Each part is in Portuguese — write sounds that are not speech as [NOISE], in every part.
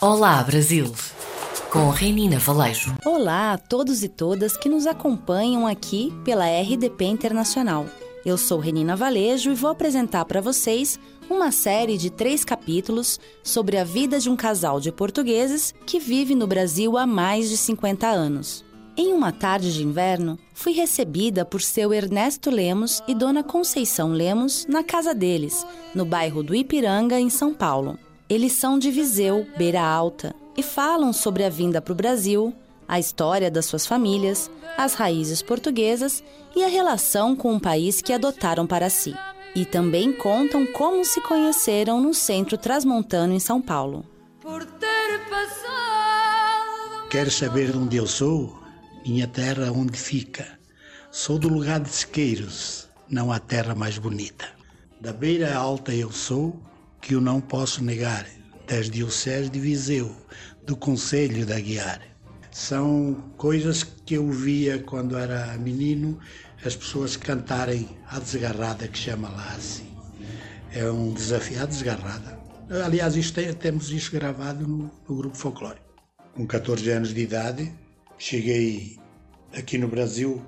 Olá, Brasil! Com Renina Valejo. Olá a todos e todas que nos acompanham aqui pela RDP Internacional. Eu sou Renina Valejo e vou apresentar para vocês uma série de três capítulos sobre a vida de um casal de portugueses que vive no Brasil há mais de 50 anos. Em uma tarde de inverno, fui recebida por seu Ernesto Lemos e dona Conceição Lemos na casa deles, no bairro do Ipiranga, em São Paulo. Eles são de Viseu, Beira Alta, e falam sobre a vinda para o Brasil, a história das suas famílias, as raízes portuguesas e a relação com o país que adotaram para si. E também contam como se conheceram no Centro Transmontano em São Paulo. Quer saber de onde eu sou? Minha terra onde fica? Sou do lugar de Sequeiros, não há terra mais bonita. Da beira alta eu sou, que eu não posso negar, das dioceses de Viseu, do Conselho da Guiar. São coisas que eu via quando era menino, as pessoas cantarem a desgarrada, que chama lá assim. É um desafio, a desgarrada. Aliás, isto tem, temos isto gravado no, no grupo folclórico. Com 14 anos de idade, cheguei aqui no Brasil.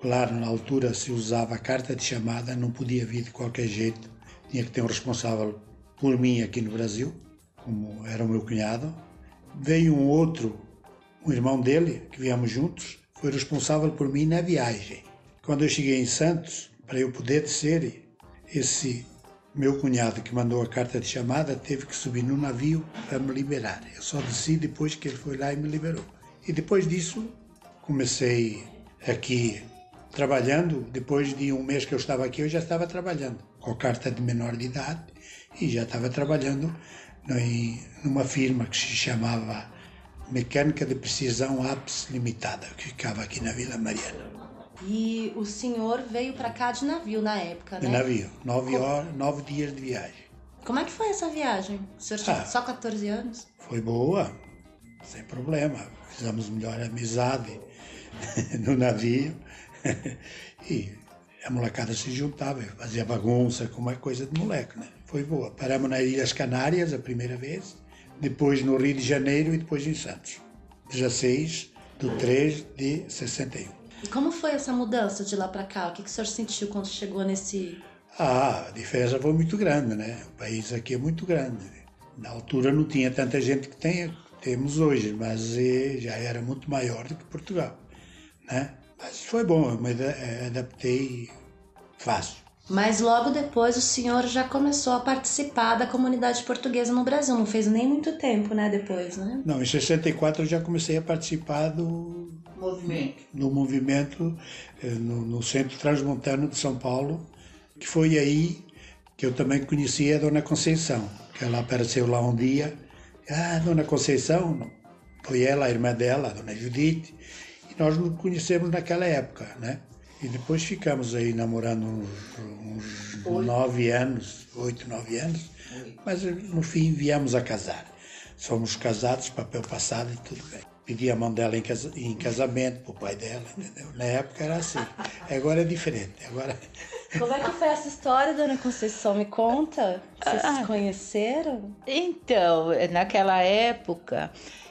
Claro, na altura se usava a carta de chamada, não podia vir de qualquer jeito. Tinha que ter um responsável por mim aqui no Brasil, como era o meu cunhado. Veio um outro, um irmão dele, que viemos juntos, foi responsável por mim na viagem. Quando eu cheguei em Santos, para eu poder descer, esse meu cunhado que mandou a carta de chamada teve que subir no navio para me liberar. Eu só desci depois que ele foi lá e me liberou. E depois disso, comecei aqui trabalhando. Depois de um mês que eu estava aqui, eu já estava trabalhando com carta de menor de idade e já estava trabalhando numa firma que se chamava Mecânica de Precisão Apps Limitada, que ficava aqui na Vila Mariana. E o senhor veio para cá de navio na época, né? De navio, nove, horas, nove dias de viagem. Como é que foi essa viagem? O senhor tinha Ah. só 14 anos? Foi boa, sem problema. Fizemos melhor amizade [LAUGHS] no navio. [LAUGHS] E a molecada se juntava, fazia bagunça, como é coisa de moleque, né? Foi boa. Paramos nas Ilhas Canárias a primeira vez, depois no Rio de Janeiro e depois em Santos. 16 de 3 de 61. E como foi essa mudança de lá para cá? O que, que o senhor sentiu quando chegou nesse. Ah, a diferença foi muito grande, né? O país aqui é muito grande. Na altura não tinha tanta gente que tem, temos hoje, mas eh, já era muito maior do que Portugal, né? Mas foi bom, eu me ada- eh, adaptei fácil. Mas logo depois o senhor já começou a participar da comunidade portuguesa no Brasil. Não fez nem muito tempo, né? Depois, né? Não, em 64 eu já comecei a participar do Movimento. no movimento eh, no, no Centro Transmontano de São Paulo, que foi aí que eu também conheci a Dona Conceição, que ela apareceu lá um dia. Ah, Dona Conceição, foi ela, a irmã dela, a Dona Judite, e nós nos conhecemos naquela época, né? E depois ficamos aí namorando uns, uns nove anos, oito, nove anos, mas no fim viemos a casar. Somos casados, papel passado e tudo bem. Pedi a mão dela em, casa- em casamento pro pai dela, entendeu? Na época era assim. Agora é diferente. Agora [LAUGHS] Como é que foi essa história, dona Conceição? Me conta. Vocês Ah. se conheceram? Então, naquela época, ah,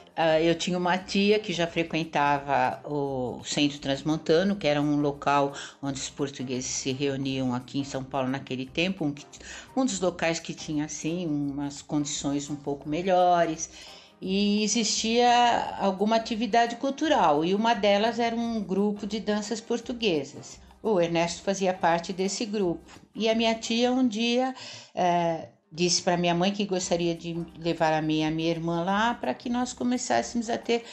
eu tinha uma tia que já frequentava o Centro Transmontano, que era um local onde os portugueses se reuniam aqui em São Paulo naquele tempo, um, um dos locais que tinha assim umas condições um pouco melhores. E existia alguma atividade cultural, e uma delas era um grupo de danças portuguesas. O Ernesto fazia parte desse grupo. E a minha tia um dia eh, disse para minha mãe que gostaria de levar a minha, a minha irmã lá para que nós começássemos a ter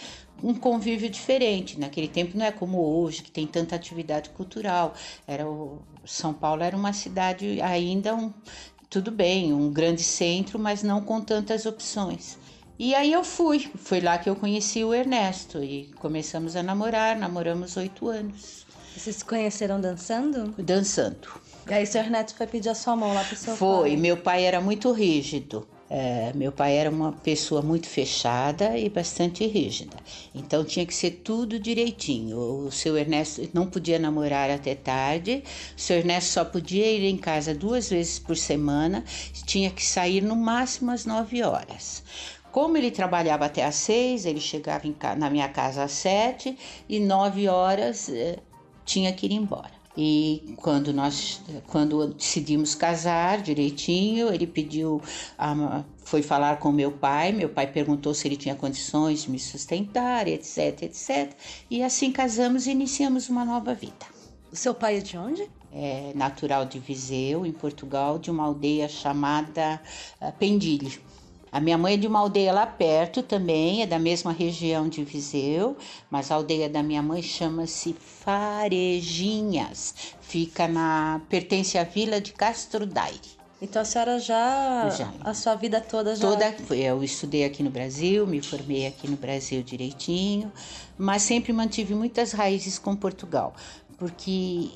um convívio diferente. Naquele tempo não é como hoje, que tem tanta atividade cultural. Era o, São Paulo era uma cidade ainda um, tudo bem, um grande centro, mas não com tantas opções. E aí eu fui, foi lá que eu conheci o Ernesto e começamos a namorar, namoramos oito anos, Vocês se conheceram dançando? dançando. E aí o senhor Neto foi pedir a sua mão lá pro seu Foi, pai. meu pai era muito rígido. É, meu pai era uma pessoa muito fechada e bastante rígida. Então tinha que ser tudo direitinho. O seu Ernesto não podia namorar até tarde. O seu Ernesto só podia ir em casa duas vezes por semana. Tinha que sair no máximo às nove horas. Como ele trabalhava até às seis, ele chegava na minha casa às sete e nove horas eh, tinha que ir embora. E quando nós, quando decidimos casar direitinho, ele pediu, foi falar com meu pai. Meu pai perguntou se ele tinha condições de me sustentar, etc, etc. E assim casamos e iniciamos uma nova vida. O seu pai é de onde? É natural de Viseu, em Portugal, de uma aldeia chamada uh, Pendilho. A minha mãe é de uma aldeia lá perto também, é da mesma região de Viseu, mas a aldeia da minha mãe chama-se Farejinhas. Fica na pertence à vila de Castro Daire. Então a senhora já, já, a sua vida toda já toda eu estudei aqui no Brasil, me formei aqui no Brasil direitinho, mas sempre mantive muitas raízes com Portugal, porque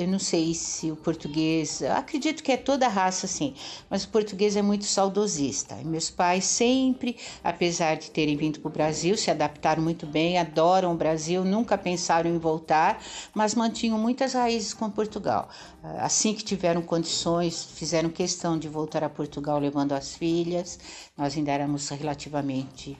eu não sei se o português, acredito que é toda a raça assim, mas o português é muito saudosista. E meus pais sempre, apesar de terem vindo para o Brasil, se adaptaram muito bem, adoram o Brasil, nunca pensaram em voltar, mas mantinham muitas raízes com Portugal. Assim que tiveram condições, fizeram questão de voltar a Portugal levando as filhas. Nós ainda éramos relativamente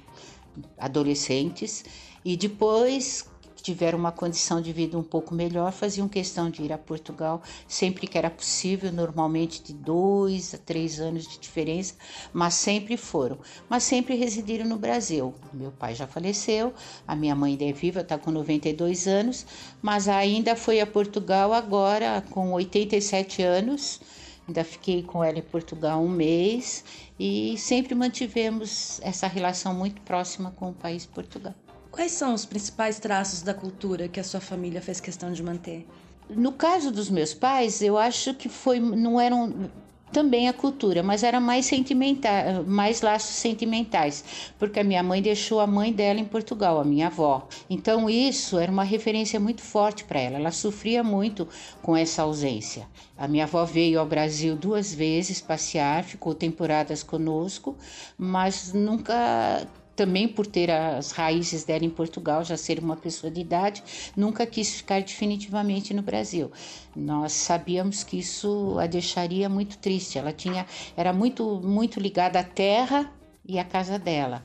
adolescentes e depois que tiveram uma condição de vida um pouco melhor faziam questão de ir a Portugal sempre que era possível, normalmente de dois a três anos de diferença, mas sempre foram. Mas sempre residiram no Brasil. Meu pai já faleceu, a minha mãe ainda é viva, está com 92 anos, mas ainda foi a Portugal agora com 87 anos. Ainda fiquei com ela em Portugal um mês e sempre mantivemos essa relação muito próxima com o país Portugal. Quais são os principais traços da cultura que a sua família fez questão de manter? No caso dos meus pais, eu acho que foi não eram também a cultura, mas era mais sentimental, mais laços sentimentais, porque a minha mãe deixou a mãe dela em Portugal, a minha avó. Então isso era uma referência muito forte para ela. Ela sofria muito com essa ausência. A minha avó veio ao Brasil duas vezes passear, ficou temporadas conosco, mas nunca também por ter as raízes dela em Portugal, já ser uma pessoa de idade, nunca quis ficar definitivamente no Brasil. Nós sabíamos que isso a deixaria muito triste. Ela tinha era muito muito ligada à terra e à casa dela.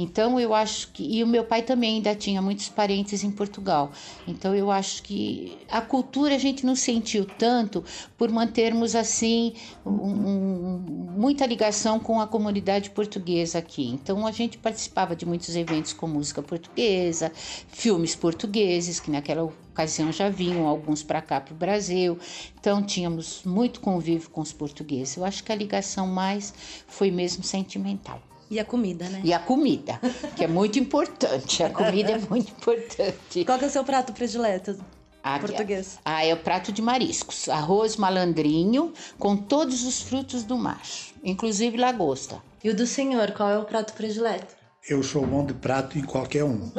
Então eu acho que e o meu pai também ainda tinha muitos parentes em Portugal. Então eu acho que a cultura a gente não sentiu tanto por mantermos assim um, um, muita ligação com a comunidade portuguesa aqui. Então a gente participava de muitos eventos com música portuguesa, filmes portugueses que naquela ocasião já vinham alguns para cá para o Brasil. Então tínhamos muito convívio com os portugueses. Eu acho que a ligação mais foi mesmo sentimental. E a comida, né? E a comida, que é muito importante. A comida é muito importante. Qual é o seu prato predileto? Ah, português. Ah, é o prato de mariscos. Arroz malandrinho com todos os frutos do mar, inclusive lagosta. E o do senhor, qual é o prato predileto? Eu sou bom de prato em qualquer um.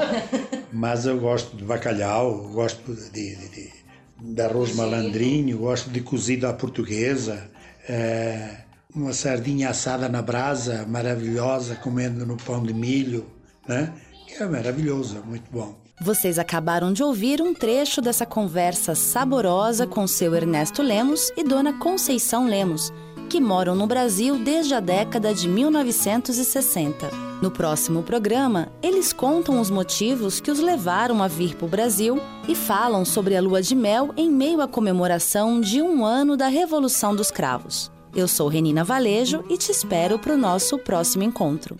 Mas eu gosto de bacalhau, gosto de, de, de, de arroz malandrinho, gosto de cozido à portuguesa. É uma sardinha assada na brasa, maravilhosa, comendo no pão de milho, né? É maravilhoso, muito bom. Vocês acabaram de ouvir um trecho dessa conversa saborosa com seu Ernesto Lemos e dona Conceição Lemos, que moram no Brasil desde a década de 1960. No próximo programa, eles contam os motivos que os levaram a vir para o Brasil e falam sobre a lua de mel em meio à comemoração de um ano da Revolução dos Cravos. Eu sou Renina Valejo e te espero para o nosso próximo encontro.